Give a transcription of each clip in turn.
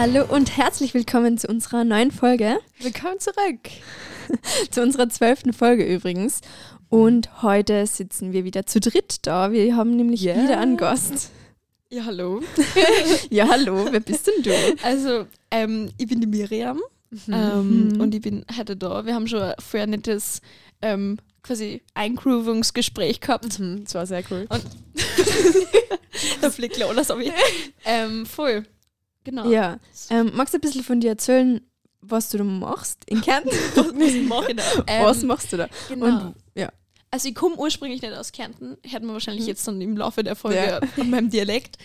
Hallo und herzlich willkommen zu unserer neuen Folge. Willkommen zurück. zu unserer zwölften Folge übrigens. Und heute sitzen wir wieder zu dritt da. Wir haben nämlich Yeah. wieder einen Gast. Ja, hallo. Ja, hallo, wer bist denn du? Also, ähm, ich bin die Miriam ähm, und ich bin heute da. Wir haben schon ein vorher nettes ähm, quasi Eingroovungsgespräch gehabt. Mhm, Das war sehr cool. Und da fliegt alles auf ähm, Voll. Genau. Ja, ähm, magst du ein bisschen von dir erzählen, was du da machst in Kärnten? Was mache ich da? Ähm, was machst du da? Genau. Und ja, Also ich komme ursprünglich nicht aus Kärnten, hört man wahrscheinlich jetzt dann im Laufe der Folge Ja. von meinem Dialekt.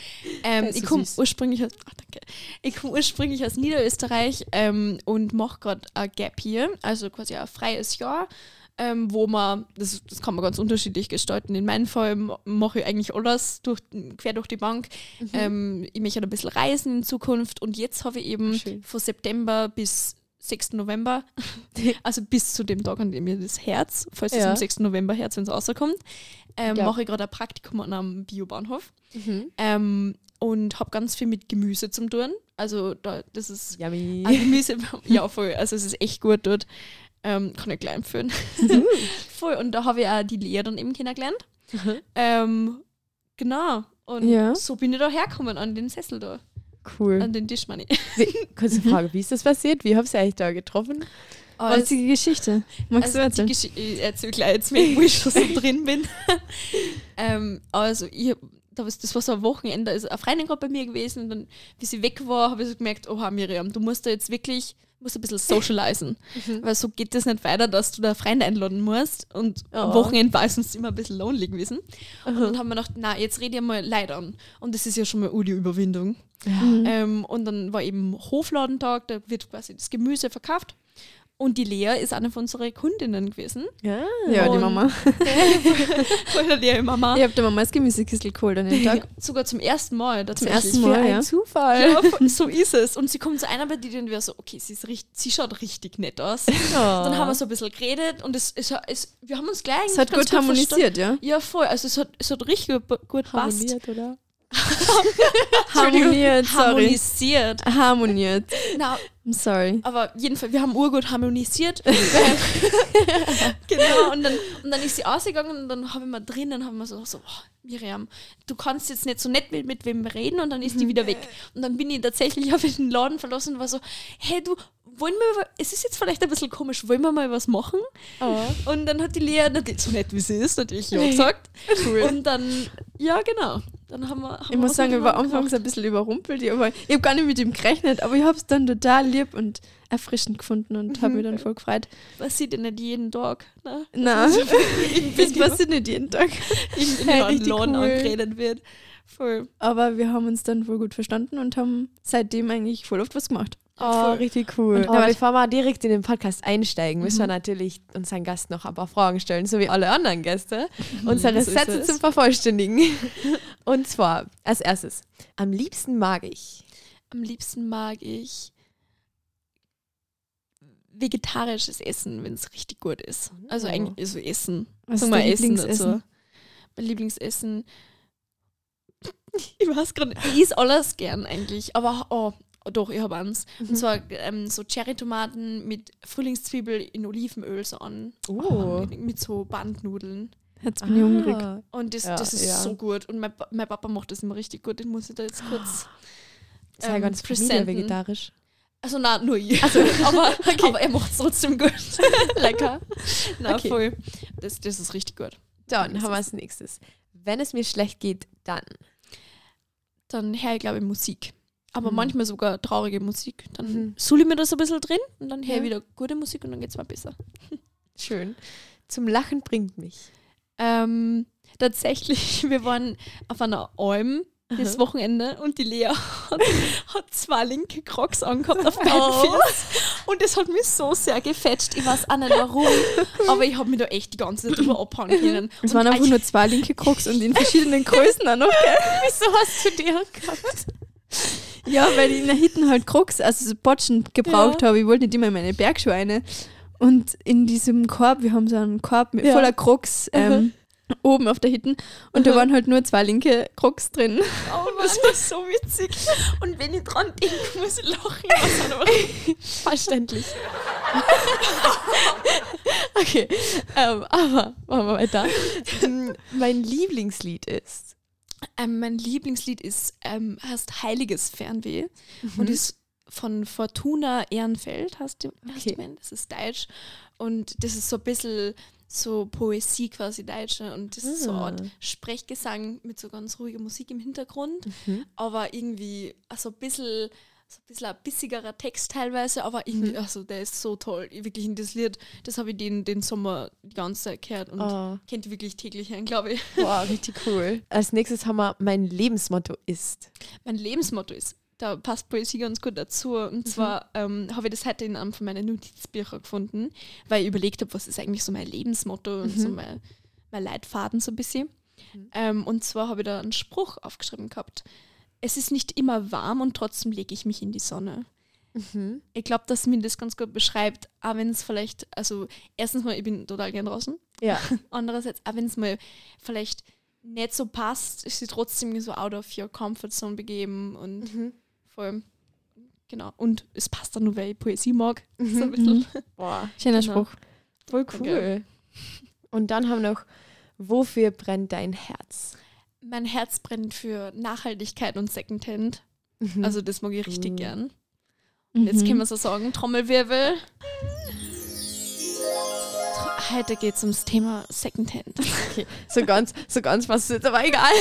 Ähm, ich komme ursprünglich aus, ach, danke. Ich komme ursprünglich aus Niederösterreich ähm, und mache gerade ein Gap hier, also quasi ein freies Jahr, ähm, wo man, das, das kann man ganz unterschiedlich gestalten. In meinem Fall ma- mache ich eigentlich alles durch, quer durch die Bank. Mhm. Ähm, ich möchte ein bisschen reisen in Zukunft und jetzt habe ich eben Schön. von September bis 6. November, also bis zu dem Tag, an dem mir das Herz, falls es Ja. am 6. November Herz, wenn es rauskommt, ähm, Ja. mache ich gerade ein Praktikum an einem Biobahnhof Mhm. ähm, und habe ganz viel mit Gemüse zum tun. Also da, das ist Gemüse, ja voll, also es ist echt gut dort. Ähm, kann ich gleich empfehlen. voll, und da habe ich auch die Lehre dann eben kennengelernt. Ähm, genau. Und Ja. so bin ich da hergekommen an den Sessel da, Cool. an den Tisch, meine ich. Wie, kurze Frage, wie ist das passiert? Wie habt ihr euch da getroffen? Aber es- Witzige Geschichte. Magst Also du erzählen? Gesch- ich erzähle gleich jetzt mit, wo ich schon so drin bin. ähm, also ich, was- das war so ein Wochenende, also eine Freundin gerade bei mir gewesen und dann, wie sie weg war, habe ich so gemerkt, oha Miriam, du musst da jetzt wirklich, musst ein bisschen socialisen. Weil so geht das nicht weiter, dass du da Freunde einladen musst und am Oh. Wochenende war es uns immer ein bisschen lonely gewesen. Und dann haben wir gedacht, na, jetzt rede ich mal Leid an. Und das ist ja schon mal die Überwindung. Mhm. Ähm, und dann war eben Hofladentag, da wird quasi das Gemüse verkauft. Und die Lea ist eine von unseren Kundinnen gewesen. Ja. Ja, die Mama. Von der Lea Mama. Ich habe der Mama das Gemüsekistel geholt an dem Tag. Sogar zum ersten Mal. Zum ersten Für Mal, ein ja. Zufall. Ja, voll- so ist es. Und sie kommt zu einer bei dir und wir so, okay, sie, ist richtig, sie schaut richtig nett aus. Dann haben wir so ein bisschen geredet und es, es, es, wir haben uns gleich Es hat ganz gut harmonisiert, ja? verstanden. Ja, voll. Also es hat, es hat richtig gut, gut passt. Harmoniert, oder? Harmoniert, sorry. Harmonisiert. Harmoniert. Na, I'm sorry. aber jedenfalls, wir haben urgut harmonisiert. genau, und dann, und dann ist sie ausgegangen und dann habe ich mal drinnen, haben wir so, so oh, Miriam, du kannst jetzt nicht so nett mit, mit wem reden und dann ist die wieder weg. Und dann bin ich tatsächlich, ich den Laden verlassen und war so, hey du, wollen wir, es ist jetzt vielleicht ein bisschen komisch, wollen wir mal was machen? Oh. Und dann hat die Lea, natürlich so nett wie sie ist, natürlich ja gesagt. Und dann, ja genau, dann haben wir haben Ich muss sagen, ich war anfangs ein bisschen überrumpelt, aber ich habe gar nicht mit ihm gerechnet, aber ich habe es dann total lieb und erfrischend gefunden und habe mich dann voll gefreut. Was sieht denn nicht jeden Tag? Ne? Nein, das Video. passiert nicht jeden Tag. in, Laden cool. angeredet wird. Voll. Aber wir haben uns dann voll gut verstanden und haben seitdem eigentlich voll oft was gemacht. Oh, Voll. richtig cool. Und Aber aber- bevor wir direkt in den Podcast einsteigen, müssen wir natürlich unseren Gast noch ein paar Fragen stellen, so wie alle anderen Gäste. Unsere so Sätze zum Vervollständigen. Und zwar, als erstes, am liebsten mag ich. Am liebsten mag ich vegetarisches Essen, wenn es richtig gut ist. Also Oh. eigentlich so Essen. Was Sag ist mal Essen dazu. Mein Lieblingsessen. Ich weiß gerade. Ich esse alles gern eigentlich. Aber oh, doch, ich habe eins. Mhm. Und zwar ähm, so Cherrytomaten mit Frühlingszwiebel in Olivenöl so an. Oh. Mit, mit so Bandnudeln. Jetzt bin ich hungrig. Ah. Und das, Ja, das ist ja. so gut. Und mein, mein Papa macht das immer richtig gut. Den muss ich da jetzt kurz. Ähm, ganz Familie presenten. vegetarisch. Also na, nur ich. aber, aber er macht es trotzdem gut. Lecker. Na, Okay. voll. Das, das ist richtig gut. Dann haben wir als nächstes. Wenn es mir schlecht geht, dann. Dann höre ich, glaube ich, Musik. Aber Mhm. manchmal sogar traurige Musik. Dann Mhm. suhle ich mir das ein bisschen drin und dann höre ich Ja. wieder gute Musik und dann geht es mir besser. Schön. Zum Lachen bringt mich. Ähm, tatsächlich, wir waren auf einer Alm das Wochenende und die Lea hat, hat zwei linke Crocs angehabt auf beiden Oh. Füßen. Und das hat mich so sehr gefetcht. Ich weiß auch nicht warum, aber ich habe mich da echt die ganze Zeit drüber abhauen können. Es waren einfach nur zwei linke Krux und in verschiedenen Größen auch noch, gell? Wieso hast du die gehabt? Ja, weil ich in der Hitten halt Krux, also so Botschen gebraucht habe. Ich wollte nicht immer in meine Bergschuhe rein. Und in diesem Korb, wir haben so einen Korb mit Ja. voller Krux, ähm, oben auf der Hitten und da waren halt nur zwei linke Crocs drin. Oh Mann, das ist so witzig. Und wenn ich dran denke, muss ich lachen. Verständlich. okay, ähm, aber machen wir weiter. Ähm, mein Lieblingslied ist. ähm, mein Lieblingslied ist ähm, heißt Heiliges Fernweh und ist von Fortuna Ehrenfeld, heißt die, heißt die Okay. Band. Das ist deutsch und das ist so ein bisschen so Poesie quasi deutsch ne? und das ist so eine Art Ah. Sprechgesang mit so ganz ruhiger Musik im Hintergrund, Mhm. aber irgendwie also ein bisschen so ein bisschen ein bissigerer Text teilweise, aber irgendwie, Mhm. also der ist so toll. Ich Wirklich in das Lied, das habe ich den, den Sommer die ganze Zeit gehört und Oh, kennt wirklich täglich hören, glaube ich. wow, richtig cool. Als nächstes haben wir mein Lebensmotto ist. mein Lebensmotto ist. Da passt Poesie ganz gut dazu. Und zwar ähm, habe ich das heute in einem von meinen Notizbüchern gefunden, weil ich überlegt habe, was ist eigentlich so mein Lebensmotto und so mein, mein Leitfaden so ein bisschen. Ähm, und zwar habe ich da einen Spruch aufgeschrieben gehabt. Es ist nicht immer warm und trotzdem lege ich mich in die Sonne. Mhm. Ich glaube, dass mir das ganz gut beschreibt, auch wenn es vielleicht, also erstens mal, ich bin total gern draußen. Ja. Andererseits, auch wenn es mal vielleicht nicht so passt, ist sie trotzdem so out of your comfort zone begeben und Mhm. allem, genau. Und es passt dann nur, weil ich Poesie mag. So ein bisschen. Boah, Schöner Genau. Spruch. voll Danke. cool. Und dann haben wir noch, wofür brennt dein Herz? Mein Herz brennt für Nachhaltigkeit und Secondhand. Mhm. Also das mag ich richtig Mhm. gern. Jetzt Mhm. können wir so sagen, Trommelwirbel. Heute geht es ums Thema Secondhand. okay. so ganz, so ganz was ist aber egal.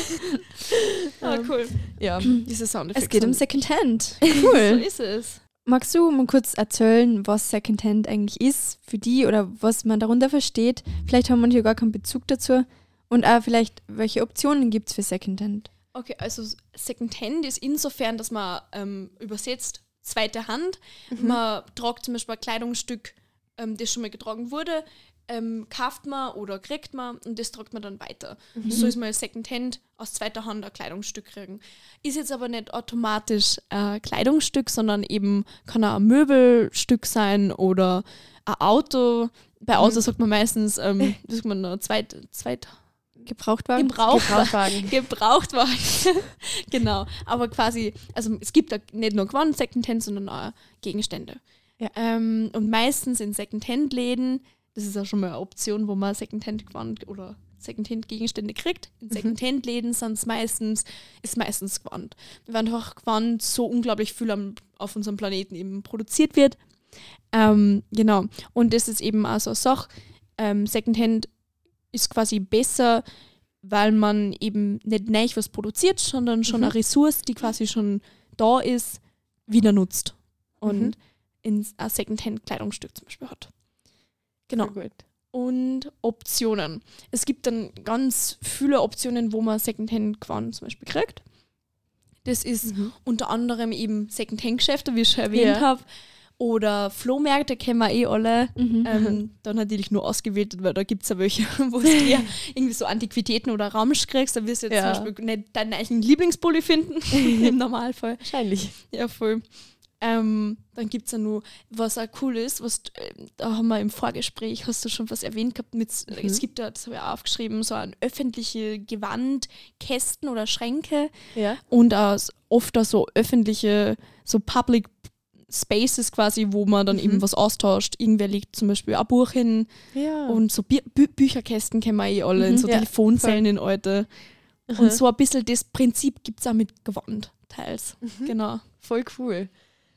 Ah, cool. Ja. Diese Soundeffekte. Es geht um Secondhand. So Cool. ist es. Magst du mal kurz erzählen, was Secondhand eigentlich ist für die oder was man darunter versteht? Vielleicht haben manche gar keinen Bezug dazu. Und auch vielleicht, welche Optionen gibt es für Secondhand? Okay, also Secondhand ist insofern, dass man ähm, übersetzt zweite Hand. Man tragt zum Beispiel ein Kleidungsstück, ähm, das schon mal getragen wurde, ähm, kauft man oder kriegt man und das tragt man dann weiter. So ist mal Secondhand aus zweiter Hand ein Kleidungsstück kriegen. Ist jetzt aber nicht automatisch ein Kleidungsstück, sondern eben kann auch ein Möbelstück sein oder ein Auto. Bei Auto sagt man meistens, ähm, wie sagt man, ein zweit, zweit Gebrauchtwagen? Gebraucht, Gebrauchtwagen. Gebrauchtwagen. genau. Aber quasi, also es gibt da nicht nur Gewand Secondhand, sondern auch Gegenstände. Ja. Ähm, und meistens in Secondhand-Läden, das ist ja schon mal eine Option, wo man Secondhand-Gewand oder Secondhand-Gegenstände kriegt. In Secondhand-Läden sind es meistens, ist meistens Gewand. Weil einfach Gewand so unglaublich viel am, auf unserem Planeten eben produziert wird. Ähm, genau. Und das ist eben auch so eine Sache. Ähm, Secondhand ist quasi besser, weil man eben nicht neu was produziert, sondern schon Mhm. eine Ressource, die quasi schon da ist, wieder nutzt. Und Mhm. in ein Secondhand-Kleidungsstück zum Beispiel hat. Genau. Gut. Und Optionen. Es gibt dann ganz viele Optionen, wo man Secondhand-Gewand zum Beispiel kriegt. Das ist Mhm. unter anderem eben Secondhand-Geschäfte, wie ich schon erwähnt Ja. habe. Oder Flohmärkte kennen wir eh alle. Mhm. Ähm, dann natürlich nur ausgewählt, weil da gibt es ja welche, wo du eher irgendwie so Antiquitäten oder Ramsch kriegst. Da wirst du jetzt Ja. zum Beispiel nicht deinen eigenen Lieblingspulli finden, im Normalfall. Wahrscheinlich. Ja, voll. Ähm, dann gibt es ja nur, was auch cool ist, was, ähm, da haben wir im Vorgespräch, hast du schon was erwähnt gehabt, mit, Mhm. es gibt ja, das habe ich auch aufgeschrieben, so ein öffentliche Gewandkästen oder Schränke Ja. und auch oft auch so öffentliche, so Public Spaces quasi, wo man dann Mhm. eben was austauscht. Irgendwer legt zum Beispiel ein Buch hin Ja. und so Bü Bü Bücherkästen kennen wir eh alle, in Mhm, so ja, Telefonzellen in alte. Und so ein bisschen das Prinzip gibt es auch mit Gewand teils. Mhm. Genau. voll cool.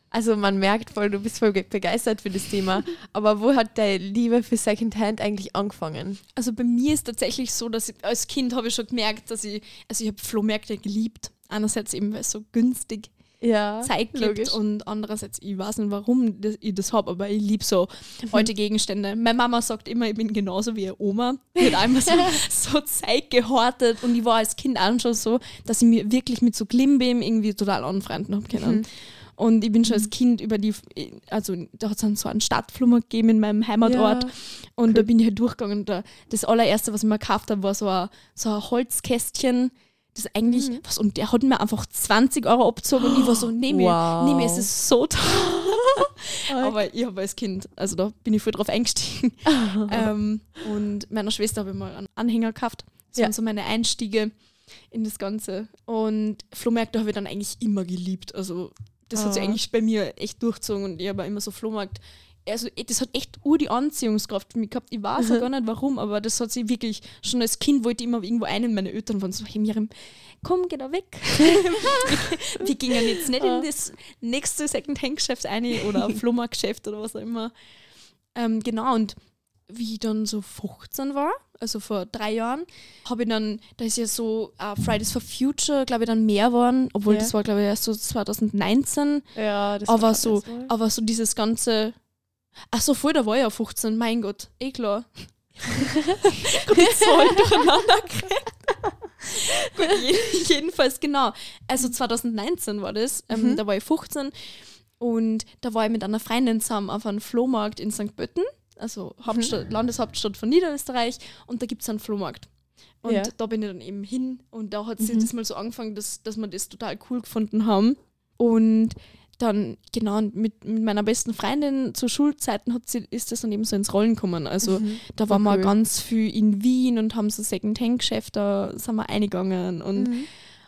Also man merkt voll, du bist voll ge- begeistert für das Thema. Aber wo hat deine Liebe für Secondhand eigentlich angefangen? Also bei mir ist tatsächlich so, dass ich, als Kind habe ich schon gemerkt, dass ich, also ich habe Flohmärkte geliebt. Einerseits eben, weil es so günstig Ja, Zeit gibt logisch. und andererseits, ich weiß nicht, warum ich das habe, aber ich liebe so alte Gegenstände. Meine Mama sagt immer, ich bin genauso wie ihre Oma. Hat einmal so, so Zeit gehortet und ich war als Kind auch schon so, dass ich mir wirklich mit so Klimbim irgendwie total anfreunden habe können. Und ich bin schon als Kind über die, also da hat es dann so einen Stadtflohmarkt gegeben in meinem Heimatort. Ja. Und da bin ich halt durchgegangen. Und da, das allererste, was ich mir gekauft habe, war so ein, so ein Holzkästchen. Das eigentlich, Mhm. was, und der hat mir einfach 20 Euro abgezogen und ich war so, nee, Wow. nee, mir ist es so toll. Aber ich habe als Kind, also da bin ich voll drauf eingestiegen. ähm, und meiner Schwester habe ich mal einen Anhänger gekauft Das Ja. waren so meine Einstiege in das Ganze. Und Flohmärkte habe ich dann eigentlich immer geliebt. Also das hat sich Ah. eigentlich bei mir echt durchgezogen und ich habe immer so Flohmarkt. Also eh, das hat echt ur die Anziehungskraft für mich gehabt. Ich weiß Mhm. auch gar nicht warum, aber das hat sich wirklich, schon als Kind wollte ich immer irgendwo einen meiner Eltern von so, hey Miriam, komm, geh da weg. wir, gingen jetzt nicht Ah. in das nächste Secondhand-Geschäft ein oder Flohmarktgeschäft oder was auch immer. Ähm, genau, und wie ich dann so 15 war, also vor drei Jahren, habe ich dann, da ist ja so äh, Fridays for Future, glaube ich, dann mehr geworden, obwohl Ja. das war, glaube ich, erst so 2019. Ja, das Aber war so, aber so dieses ganze. Ach so, voll, da war ich ja 15, mein Gott, eh klar. Gut, jetzt voll durcheinander. Gut, je- jedenfalls, genau. Also 2019 war das, ähm, Mhm. da war ich 15 und da war ich mit einer Freundin zusammen auf einem Flohmarkt in St. Pötten, also Mhm. Hauptstadt, Landeshauptstadt von Niederösterreich und da gibt es einen Flohmarkt. Und Ja. da bin ich dann eben hin und da hat sie Mhm. das mal so angefangen, dass, dass wir das total cool gefunden haben. Und dann, genau, mit, mit meiner besten Freundin zu Schulzeiten hat sie, ist das dann eben so ins Rollen gekommen. Also Mhm. da waren wir cool. ganz viel in Wien und haben so Second-Hand-Geschäfte, da sind wir eingegangen und, Mhm.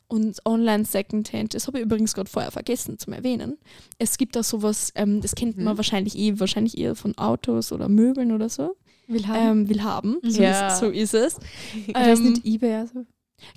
Und online Second-Hand. Das habe ich übrigens gerade vorher vergessen zum Erwähnen. Es gibt da sowas, ähm, das kennt man Mhm. wahrscheinlich eh, wahrscheinlich eher von Autos oder Möbeln oder so. Will haben. Ähm, will haben. So, Ja. ist, so ist es. das ist ähm, nicht eBay, also.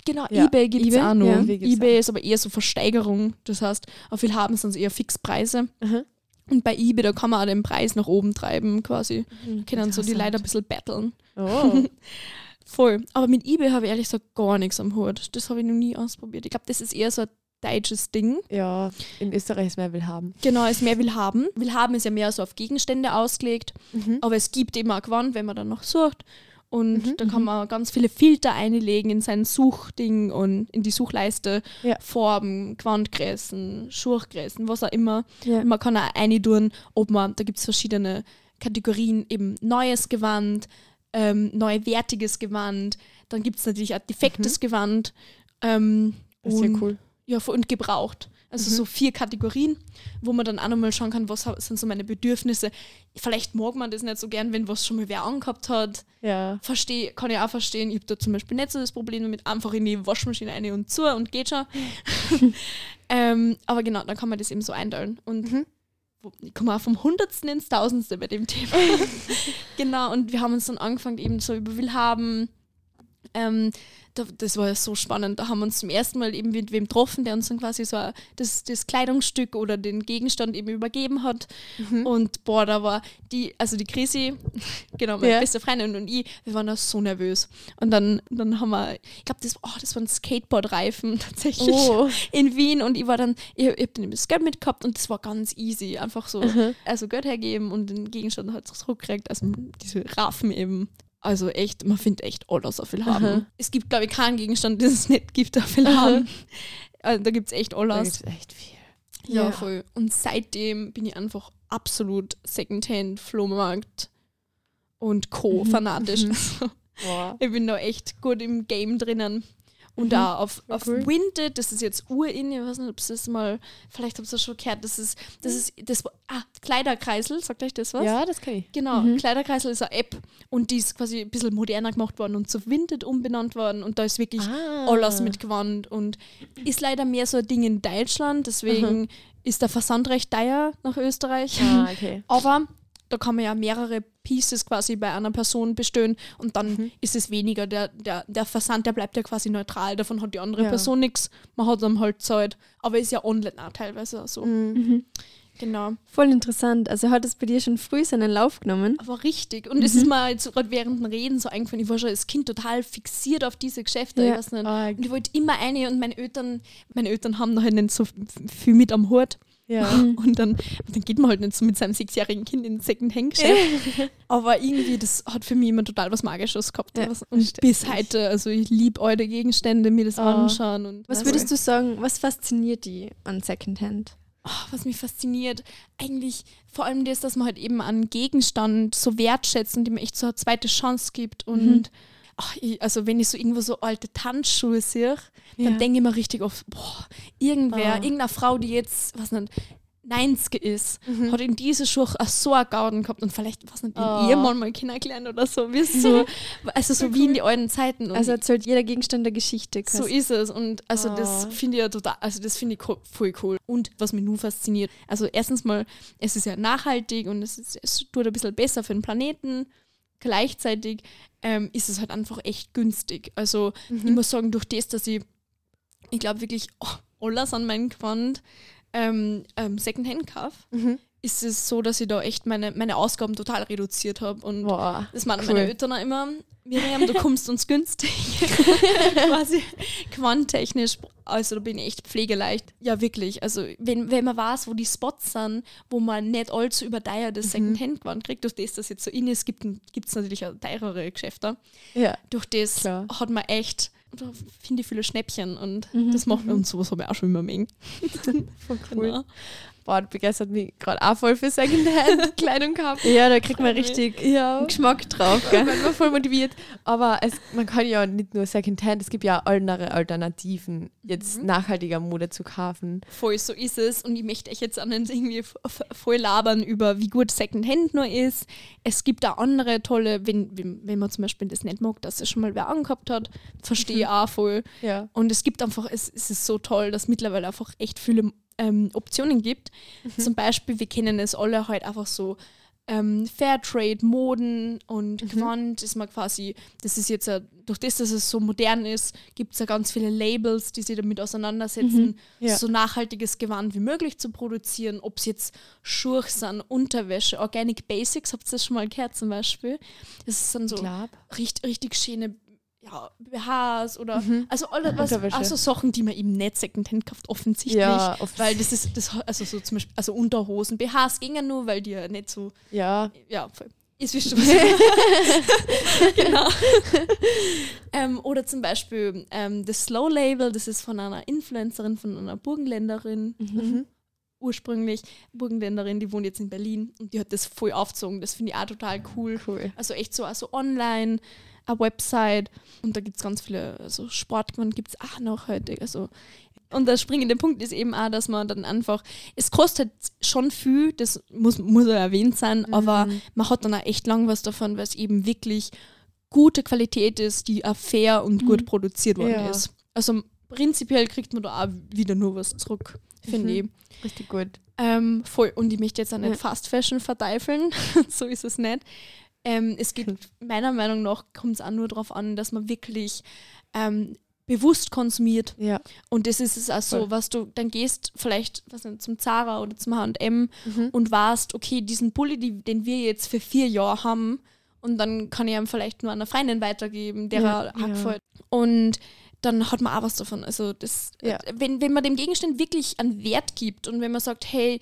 Genau, Ja. eBay gibt es eBay, auch noch. ja. eBay eBay ist aber eher so Versteigerung. Das heißt, auf viel haben sind es eher Fixpreise. Aha. Und bei eBay, da kann man auch den Preis nach oben treiben quasi. Da können so die. Leute ein bisschen battlen. Oh. Voll. Aber mit eBay habe ich ehrlich gesagt gar nichts am Hut. Das habe ich noch nie ausprobiert. Ich glaube, das ist eher so ein deutsches Ding. ja, in Österreich ist mehr will haben. Genau, ist mehr will haben. Will haben ist ja mehr so auf Gegenstände ausgelegt. Mhm. Aber es gibt eben auch Gewand, wenn man dann noch sucht. Und Mhm, da kann man ganz viele Filter einlegen in sein Suchding und in die Suchleiste. Ja. Farben, Gewandgrößen, Schurchgrößen, was auch immer. Ja. Man kann auch eintun, ob man, da gibt es verschiedene Kategorien, eben neues Gewand, ähm, neuwertiges Gewand, dann gibt es natürlich auch defektes Gewand. Ähm, Mhm. Das ist ja und- cool. ja, und gebraucht. Also Mhm. so vier Kategorien, wo man dann auch nochmal schauen kann, was sind so meine Bedürfnisse. Vielleicht mag man das nicht so gern, wenn was schon mal wer angehabt hat. Ja. Versteh, kann ich auch verstehen. Ich habe da zum Beispiel nicht so das Problem damit, einfach in die Waschmaschine rein und zu und geht schon. ähm, aber genau, dann kann man das eben so einteilen. Und Mhm. Ich komme auch vom Hundertsten ins Tausendste bei dem Thema. genau, und wir haben uns dann angefangen, eben so über Willhaben. Ähm, da, das war ja so spannend. Da haben wir uns zum ersten Mal eben mit wem getroffen, der uns dann quasi so das, das Kleidungsstück oder den Gegenstand eben übergeben hat. Mhm. Und boah, da war die, also die Chrissy, genau, meine Ja. beste Freundin und ich, wir waren da so nervös. Und dann, dann haben wir, ich glaube, das, oh, das waren Skateboardreifen tatsächlich Oh. in Wien und ich war dann, ich, ich habe dann eben das Geld mitgehabt und das war ganz easy. Einfach so, Mhm. also Geld hergeben und den Gegenstand halt zurückkriegt, also diese Raffen eben. Also echt, man findet echt alles auf viel haben. Mhm. Es gibt, glaube ich, keinen Gegenstand, den es nicht gibt auf viel Mhm. haben. Also, da gibt es echt Da alles. gibt's echt viel. Ja, Ja. voll. Und seitdem bin ich einfach absolut Secondhand, Flohmarkt und Co. Mhm. fanatisch. Mhm. Also, ich bin da echt gut im Game drinnen. Und Mhm. da auf, auf cool. Winted, das ist jetzt urin, ich weiß nicht, ob es das mal, vielleicht habt ihr das schon gehört, das ist, das ist, das, ah, Kleiderkreisel, sagt euch das was? Ja, das kann ich. Genau, Mhm. Kleiderkreisel ist eine App und die ist quasi ein bisschen moderner gemacht worden und zu Vinted umbenannt worden und da ist wirklich Ah. alles mit Gewand und ist leider mehr so ein Ding in Deutschland, deswegen ist der Versand recht teuer nach Österreich. Ah, okay. Aber da kann man ja mehrere Pieces quasi bei einer Person bestellen und dann Mhm. ist es weniger. Der, der, der Versand, der bleibt ja quasi neutral, davon hat die andere Ja. Person nichts. Man hat dann halt Zeit, aber ist ja online auch teilweise auch so. Mhm. Mhm. Genau. Voll interessant. Also hat es bei dir schon früh seinen Lauf genommen. Aber richtig. Und es ist mir jetzt gerade während dem Reden so eingefallen, ich war schon als Kind total fixiert auf diese Geschäfte. Ja. Ich weiß nicht. Ah, Und ich wollte immer eine und meine Eltern, meine Eltern haben da halt nicht so viel mit am Hut. Ja. Und dann, dann geht man halt nicht so mit seinem sechsjährigen Kind in ein Second-Hand-Geschäft. Aber irgendwie, das hat für mich immer total was Magisches gehabt. Ja, und bis heute, also ich liebe alte Gegenstände, mir das Ah. anschauen. Und Was würdest du sagen, was fasziniert die an Secondhand? Ah, was mich fasziniert, eigentlich vor allem das, dass man halt eben einen Gegenstand so wertschätzt und ihm echt so eine zweite Chance gibt. Und Mhm. Ach, ich, also wenn ich so irgendwo so alte Tanzschuhe sehe, Ja. dann denke ich mir richtig oft, boah, irgendwer, Ah. irgendeine Frau, die jetzt, was nicht, 90 ist, Mhm. hat in diese Schuhe auch so einen Gauden gehabt und vielleicht, was nicht, Oh. Ehemann mal kennengelernt oder so, es so, also so wie in die alten Zeiten. Und Also erzählt jeder Gegenstand der Geschichte. so quasi. ist es und also das Oh. finde ich ja total, also das finde ich voll cool. Und was mich nur fasziniert, also erstens mal, es ist ja nachhaltig und es, ist, es tut ein bisschen besser für den Planeten. Gleichzeitig ähm, ist es halt einfach echt günstig. Also ich muss sagen, durch das, dass ich, ich glaube wirklich oh, alles an meinem Gewand ähm, ähm, Secondhand kaufe, Mhm. ist es so, dass ich da echt meine, meine Ausgaben total reduziert habe und Boah. das meinen Cool. meine Eltern auch immer. Miriam, du kommst uns günstig. Quasi quanttechnisch. Also da bin ich echt pflegeleicht. Ja, wirklich. Also wenn, wenn man weiß, wo die Spots sind, wo man nicht allzu überteuertes Secondhand-Gewand kriegt, durch das das jetzt so in ist, gibt es natürlich auch teurere Geschäfte. Ja. Durch das Klar. hat man echt, da finde ich viele Schnäppchen und Mhm. das macht und sowas habe ich auch schon immer mengen. Voll cool. Genau. Boah, begeistert mich gerade auch voll für Secondhand-Kleidung gehabt. Ja, da kriegt man richtig Ja. Geschmack drauf. Gell? bin immer voll motiviert. Aber es, man kann ja nicht nur Secondhand, es gibt ja auch andere Alternativen, jetzt Mhm. nachhaltiger Mode zu kaufen. Voll, so ist es. Und ich möchte euch jetzt an den irgendwie voll labern über, wie gut Secondhand nur ist. Es gibt da andere tolle, wenn, wenn, wenn man zum Beispiel das nicht mag, dass es schon mal wer angehabt hat, verstehe ich auch voll. Ja. Und es gibt einfach, es, es ist so toll, dass mittlerweile einfach echt viele ähm, Optionen gibt. Zum Beispiel, wir kennen es alle halt einfach so ähm, Fairtrade, Moden und Gewand ist man quasi, das ist jetzt, ja, durch das, dass es so modern ist, gibt es ja ganz viele Labels, die sich damit auseinandersetzen, Ja. so nachhaltiges Gewand wie möglich zu produzieren, ob es jetzt Schuhe sind, Unterwäsche, Organic Basics, habt ihr das schon mal gehört zum Beispiel? Das ist dann so richtig, richtig schöne ja, BHs oder Mhm. also alle was, also Sachen, die man eben nicht Secondhand kauft, offensichtlich. Ja, oft- Weil das ist, das also so zum Beispiel, also Unterhosen, BHs gingen nur, weil die ja nicht so, Ja. ja, voll. Ist wisst ihr, was Genau. ähm, oder zum Beispiel ähm, das Slow Label, das ist von einer Influencerin, von einer Burgenländerin, Mhm. ursprünglich Burgenländerin, die wohnt jetzt in Berlin und die hat das voll aufgezogen. Das finde ich auch total cool. Cool. Also echt so also online, eine Website und da gibt es ganz viele, also Sportgewand gibt es auch noch heute. Also und der springende Punkt ist eben auch, dass man dann einfach, es kostet schon viel, das muss, muss ja erwähnt sein, aber man hat dann auch echt lang was davon, weil es eben wirklich gute Qualität ist, die auch fair und gut produziert worden Ja. ist. Also prinzipiell kriegt man da auch wieder nur was zurück, finde Mhm. ich. Richtig gut. Ähm, voll. Und ich möchte jetzt auch nicht Ja. Fast Fashion verteifeln. so ist es nicht. Ähm, es geht meiner Meinung nach kommt es auch nur darauf an, dass man wirklich ähm, bewusst konsumiert. Ja. Und das ist es auch so, Voll. was du dann gehst, vielleicht was nicht, zum Zara oder zum HM Mhm. und warst, okay, diesen Pulli, die, den wir jetzt für vier Jahre haben, und dann kann ich ihm vielleicht nur einer Freundin weitergeben, der Ja, er ja. Und dann hat man auch was davon. Also das, Ja. wenn, wenn man dem Gegenstand wirklich einen Wert gibt und wenn man sagt, hey,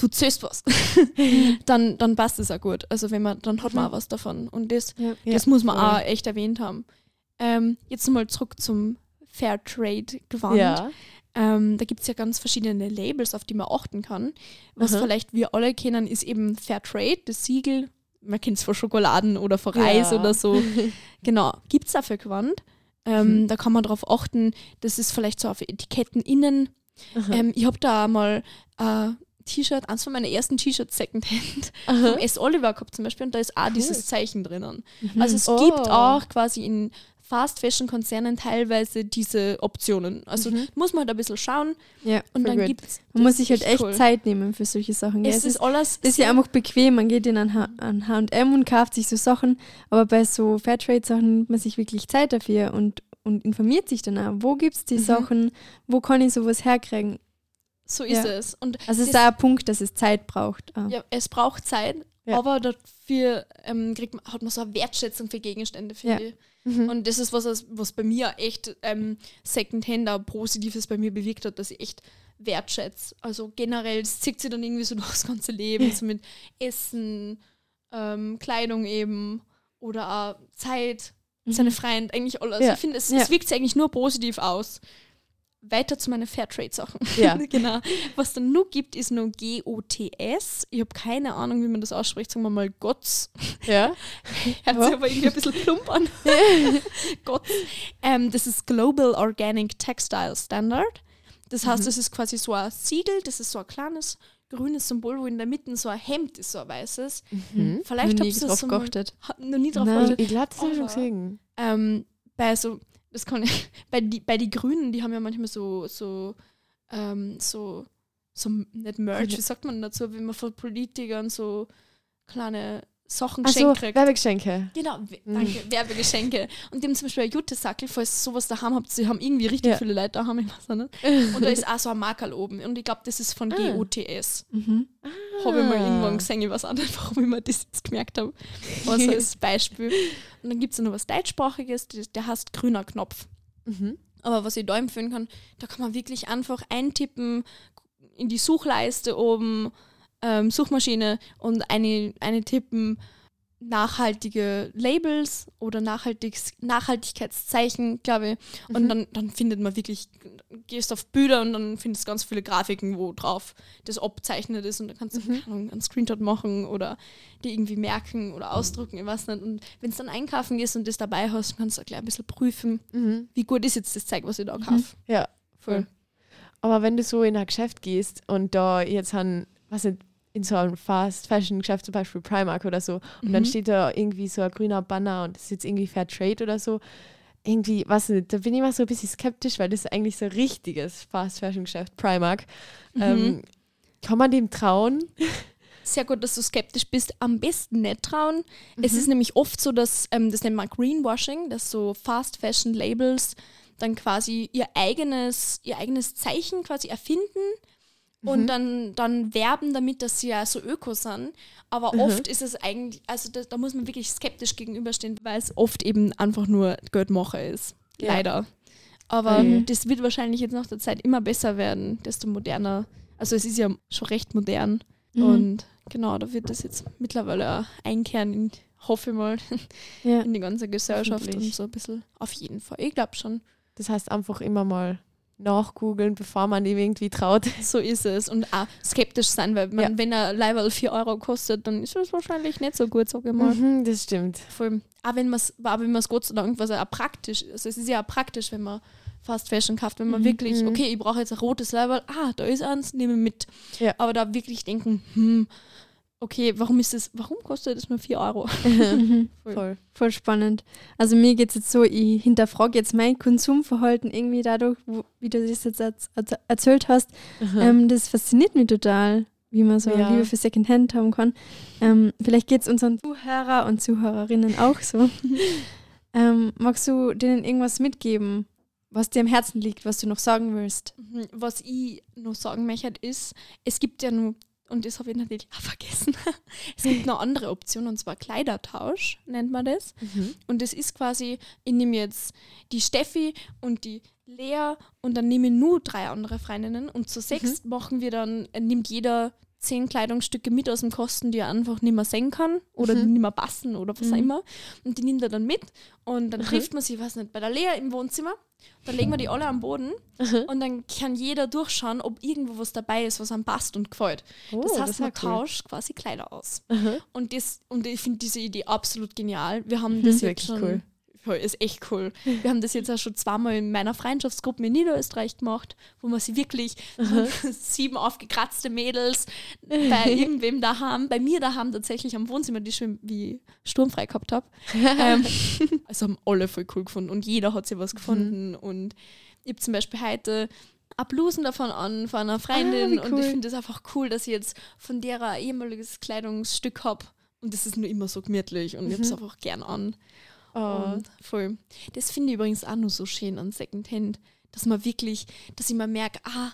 du zählst was, dann, dann passt es auch gut. Also wenn man, dann hat man auch was davon. Und das, Ja. das muss man voll. auch echt erwähnt haben. Ähm, jetzt mal zurück zum Fairtrade-Gewand. Ja. Ähm, da gibt es ja ganz verschiedene Labels, auf die man achten kann. Was Aha. vielleicht wir alle kennen, ist eben Fairtrade, das Siegel. Man kennt es von Schokoladen oder von Reis Ja. oder so. genau, gibt es dafür Gewand. Ähm, Mhm. Da kann man darauf achten, das ist vielleicht so auf Etiketten innen. Ähm, ich habe da mal ein T-Shirt, eins von meinen ersten T-Shirts Secondhand, Aha. vom S. Oliver gehabt zum Beispiel, und da ist auch dieses Zeichen drinnen. Mhm. Also es Oh. gibt auch quasi in Fast-Fashion-Konzernen teilweise diese Optionen. Also Mhm. muss man halt ein bisschen schauen ja. und dann gibt es. Man muss sich halt echt Zeit nehmen für solche Sachen. gell? Es ist alles. Das ist ja einfach bequem, man geht in ein H&M und kauft sich so Sachen, aber bei so Fairtrade-Sachen nimmt man sich wirklich Zeit dafür und, und informiert sich dann auch, wo gibt es die Mhm. Sachen, wo kann ich sowas herkriegen. So ist Ja. es. Und Also es ist das- da ein Punkt, dass es Zeit braucht. Ah. ja, es braucht Zeit, Ja. aber dafür ähm, kriegt man, hat man so eine Wertschätzung für Gegenstände, finde Ja. ich. Mhm. Und das ist was, was- bei mir echt ähm, Secondhand Positives bei mir bewirkt hat, dass ich echt wertschätze. Also generell, das zieht sich dann irgendwie so durchs ganze Leben, so mit Essen, ähm, Kleidung eben oder auch Zeit, seine Freunde, eigentlich alles. Ja. Ich finde, es, Mhm. Es wirkt sich eigentlich nur positiv aus. Weiter zu meinen Fairtrade-Sachen. Ja. genau. Was dann nur gibt, ist nur GOTS. Ich habe keine Ahnung, wie man das ausspricht. Sagen wir mal GOTS. Ja. Hört sich aber irgendwie ein bisschen plump an. Gott. Ähm, das ist Global Organic Textile Standard. Das heißt, Mhm. das ist quasi so ein Siegel, das ist so ein kleines grünes Symbol, wo in der Mitte so ein Hemd ist, so ein weißes. Mhm. Vielleicht habt ihr drauf geachtet. Noch nie drauf geachtet. Ich glaube, das habe ich schon gesehen. Ähm, bei so, das kann ich, bei die, bei die Grünen, die haben ja manchmal so, so, ähm, so, so, nicht Merch, wie sagt man dazu, wenn man von Politikern so kleine Sachen Achso, geschenkt. Werbegeschenke. Genau, Mhm. danke, Werbegeschenke. Und haben zum Beispiel ein Jutesackel, falls ihr sowas daheim habt, sie haben irgendwie richtig Ja. viele Leute daheim, ich weiß nicht. Und da ist auch so ein Markerl oben. Und ich glaube, das ist von Ah. GOTS. Mhm. Habe ich mal Ah. irgendwann gesehen, ich weiß auch nicht, warum ich mir das jetzt gemerkt habe. Aber so als Beispiel. Und dann gibt es noch was deutschsprachiges, der heißt grüner Knopf. Mhm. Aber was ich da empfehlen kann, da kann man wirklich einfach eintippen in die Suchleiste oben, ähm, Suchmaschine und eine, eine tippen nachhaltige Labels oder Nachhaltigs Nachhaltigkeitszeichen, glaube ich. Und Mhm. dann, dann findet man wirklich, gehst auf Bilder und dann findest du ganz viele Grafiken, wo drauf das abzeichnet ist und dann kannst du Mhm. einen Screenshot machen oder die irgendwie merken oder ausdrucken, ich weiß nicht. Und wenn du dann einkaufen gehst und das dabei hast, kannst du auch gleich ein bisschen prüfen, Mhm. wie gut ist jetzt das Zeug, was ich da kaufe. Ja, Voll. Aber wenn du so in ein Geschäft gehst und da jetzt ein, was nicht, in so einem Fast Fashion Geschäft, zum Beispiel Primark oder so, und dann Mhm. steht da irgendwie so ein grüner Banner und das ist jetzt irgendwie Fair Trade oder so, irgendwie, was nicht, da bin ich immer so ein bisschen skeptisch, weil das ist eigentlich so ein richtiges Fast Fashion Geschäft, Primark. Mhm. Ähm, kann man dem trauen? Sehr gut, dass du skeptisch bist. Am besten nicht trauen. Es Mhm. ist nämlich oft so, dass, ähm, das nennt man Greenwashing, dass so Fast Fashion Labels dann quasi ihr eigenes, ihr eigenes Zeichen quasi erfinden und Mhm. dann, dann werben damit, dass sie ja so öko sind. Aber Mhm. oft ist es eigentlich, also da, da muss man wirklich skeptisch gegenüberstehen, weil es oft eben einfach nur Geldmacher ist. Ja. Leider. Aber Okay. das wird wahrscheinlich jetzt nach der Zeit immer besser werden, desto moderner. Also es ist ja schon recht modern. Mhm. Und genau, da wird das jetzt mittlerweile auch einkehren, in, hoffe ich mal, ja. in die ganze Gesellschaft und so ein bisschen auf jeden Fall. Ich glaube schon. Das heißt einfach immer mal nachgoogeln, bevor man dem irgendwie traut. So ist es. Und auch skeptisch sein, weil man, Ja. wenn ein Leiberl 4 Euro kostet, dann ist es wahrscheinlich nicht so gut, sage ich mal. Mhm, das stimmt. Vor allem, auch wenn man es Gott sei Dank, was ja auch praktisch ist. Also es ist ja auch praktisch, wenn man Fast Fashion kauft, wenn man Mhm. wirklich, Mhm. okay, ich brauche jetzt ein rotes Leiberl, ah, da ist eins, nehme mit. Ja. Aber da wirklich denken, hm, okay, warum ist das, warum kostet das nur 4 Euro? Mhm. Voll. Voll spannend. Also mir geht es jetzt so, ich hinterfrage jetzt mein Konsumverhalten irgendwie dadurch, wo, wie du das jetzt erz erz- erzählt hast. Ähm, das fasziniert mich total, wie man so Ja. Liebe für Secondhand haben kann. Ähm, vielleicht geht es unseren Zuhörer und Zuhörerinnen auch so. ähm, magst du denen irgendwas mitgeben, was dir am Herzen liegt, was du noch sagen willst? Mhm. Was ich noch sagen möchte, ist, es gibt ja nur, und das habe ich natürlich auch vergessen, es gibt noch andere Optionen, und zwar Kleidertausch, nennt man das. Mhm. Und das ist quasi, ich nehme jetzt die Steffi und die Lea und dann nehme ich nur drei andere Freundinnen und zu sechs machen wir dann, nimmt jeder zehn Kleidungsstücke mit aus dem Kosten, die er einfach nicht mehr sehen kann oder Mhm. nicht mehr passen oder was auch Mhm. immer. Und die nimmt er dann mit und dann Mhm. trifft man sich, ich weiß nicht, bei der Lea im Wohnzimmer. Dann legen wir die alle am Boden Mhm. und dann kann jeder durchschauen, ob irgendwo was dabei ist, was einem passt und gefällt. Oh, das heißt, ist man ja cool. tauscht quasi Kleider aus. Und, das, und ich finde diese Idee absolut genial. Wir haben Mhm, das jetzt wirklich schon. cool. Voll, ist echt cool. Wir haben das jetzt auch schon zweimal in meiner Freundschaftsgruppe in Niederösterreich gemacht, wo wir sie wirklich sieben aufgekratzte Mädels bei irgendwem daheim, bei mir daheim tatsächlich am Wohnzimmer, die schon wie sturmfrei gehabt habe. ähm, also haben alle voll cool gefunden und jeder hat sich was gefunden. Und ich habe zum Beispiel heute ein Blusen davon an von einer Freundin Ah, wie und ich cool. finde es einfach cool, dass ich jetzt von der ein ehemaliges Kleidungsstück habe. Und das ist nur immer so gemütlich und ich habe es Mhm. einfach gern an. Oh. Und voll. Das finde ich übrigens auch nur so schön an Secondhand, dass man wirklich, dass ich mir merke, ah,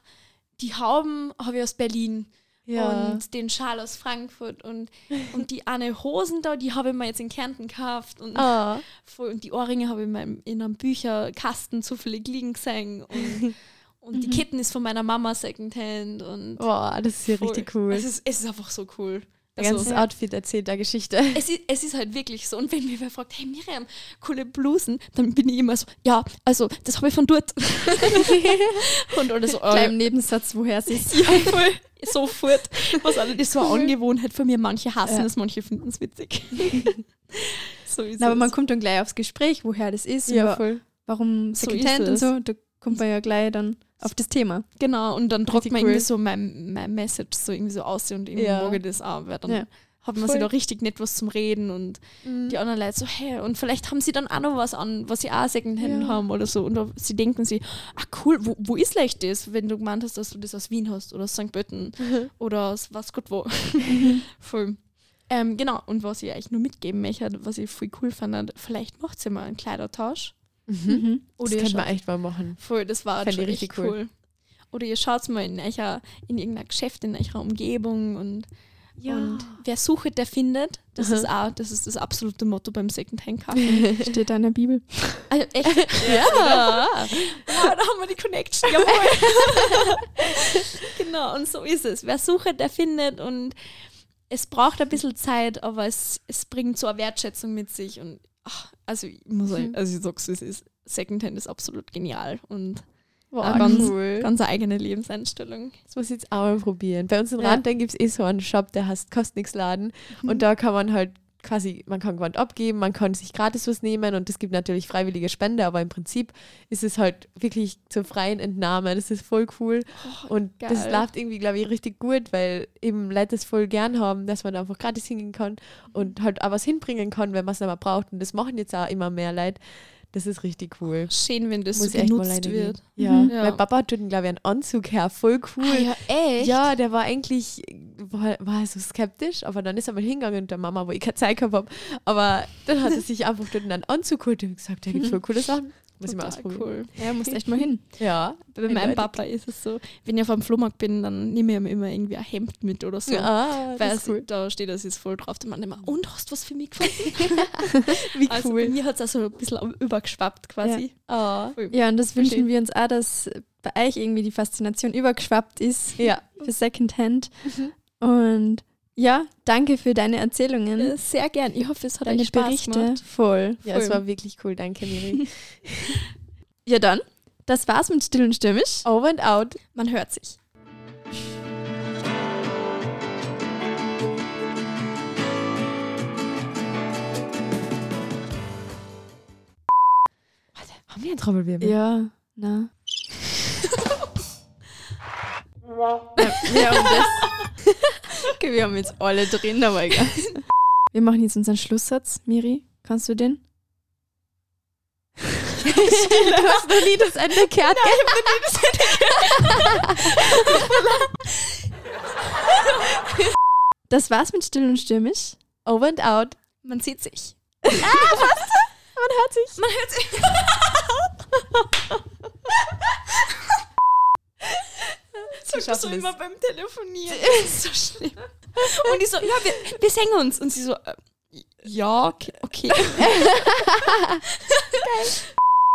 die Hauben habe ich aus Berlin Ja. und den Schal aus Frankfurt und, und die eine Hosen da, die habe ich mir jetzt in Kärnten gekauft und, Ah. voll, und die Ohrringe habe ich in, meinem, in einem Bücherkasten zufällig liegen gesehen und, und die Ketten ist von meiner Mama Secondhand und Boah, das ist ja voll. richtig cool. Es ist, es ist einfach so cool. Ein Also- ganzes Outfit erzählt der Geschichte. es ist, es ist halt wirklich so. Und wenn mir wer fragt, hey Miriam, coole Blusen, dann bin ich immer so, ja, also das habe ich von dort. und alles so, Gleich oh, im Nebensatz, woher es ist. ja, voll, sofort. Was alle, das ist so eine Angewohnheit von mir. Manche hassen Ja. es, manche finden es witzig. so ist Na, aber es. man kommt dann gleich aufs Gespräch, woher das ist, Ja, voll. warum So Secondhand ist und so. Da kommt man ja gleich dann auf das Thema. Genau, und dann druckt man cool. irgendwie so mein, mein Message so irgendwie so aus und irgendwie Ja. mag ich das auch, weil dann Ja. hat man Voll. sich da richtig nett was zum Reden und Mhm. die anderen Leute so, hey, und vielleicht haben sie dann auch noch was an, was sie auch Secondhand Ja. haben oder so. Und da- sie denken sich, ah cool, wo, wo ist leicht das, wenn du gemeint hast, dass du das aus Wien hast oder aus St. Pölten oder aus was Gott wo. voll. Ähm, genau, und was ich euch nur mitgeben möchte, was ich voll cool fand, vielleicht macht sie mal einen Kleidertausch. Mhm. Das Oder ihr könnte man echt mal machen. Voll, das war Fänd schon ich richtig richtig cool. cool. Oder ihr schaut mal in, eurer, in irgendeiner Geschäft, in eurer Umgebung und, und wer sucht, der findet. Das ist auch, das ist das absolute Motto beim Secondhand kaufen. Steht da in der Bibel. also echt? ja. Ah, da haben wir die Connection, jawohl. genau, und so ist es. Wer sucht, der findet und es braucht ein bisschen Zeit, aber es, es bringt so eine Wertschätzung mit sich und ach, also ich muss sagen, also ich sag's, es ist Secondhand ist absolut genial und Wow, Ah, ganz- cool. ganz eine eigene Lebenseinstellung. Das muss ich jetzt auch mal probieren. Bei uns in Ja. Randstein gibt es eh so einen Shop, der heißt Kost nix Laden. Und da kann man halt quasi, man kann Gewand abgeben, man kann sich gratis was nehmen und es gibt natürlich freiwillige Spende, aber im Prinzip ist es halt wirklich zur freien Entnahme. Das ist voll cool. und das geil. läuft irgendwie, glaube ich, richtig gut, weil eben Leute es voll gern haben, dass man da einfach gratis hingehen kann und halt auch was hinbringen kann, wenn man es aber braucht. Und das machen jetzt auch immer mehr Leute. Das ist richtig cool. Schön, wenn das Muss so genutzt wird. Ja, Mhm. Ja. mein Papa hat dort, glaube ich, einen Anzug her, voll cool. Ah, ja, echt? Ja, der war eigentlich, war, war so skeptisch, aber dann ist er mal hingegangen und der Mama, wo ich keine Zeit gehabt habe. Aber dann hat er sich einfach dort einen Anzug geholt und gesagt, der gibt voll coole Sachen. Muss ich mal Total ausprobieren. cool. Ja, musst echt mal hin. Ja. Bei meinem. Papa ist es so, wenn ich auf einem Flohmarkt bin, dann nehme ich ihm immer irgendwie ein Hemd mit oder so. Ah, Weil das cool. da steht das jetzt voll drauf. Der Mann immer, und hast du was für mich gefunden? Wie Also bei cool. mir hat es also ein bisschen übergeschwappt quasi. Ah. Voll. Ja, und das Verstehe. wünschen wir uns auch, dass bei euch irgendwie die Faszination übergeschwappt ist Ja. für Secondhand. Und ja, danke für deine Erzählungen, Äh, Sehr gern. Ich hoffe, es hat deine euch Spaß Berichte. gemacht. Voll. Ja, es Voll. war wirklich cool. Danke, Miri. Ja, dann, das war's mit Still und Stürmisch. Over and out. Man hört sich. Haben wir einen Trommelwirbel? Ja, na. ja, um das. Okay, wir haben jetzt alle drin, aber egal. Wir machen jetzt unseren Schlusssatz. Miri, kannst du den? du hast noch nie das Ende gehört. Das war's mit Still und Stürmisch. Over and out. Man sieht sich. Man hört sich. Man hört sich. Wir Sag das so schaffen immer es. beim Telefonieren. Das ist so schlimm. Und ich so, ja, wir, wir singen uns. Und sie so, äh, ja, okay. okay.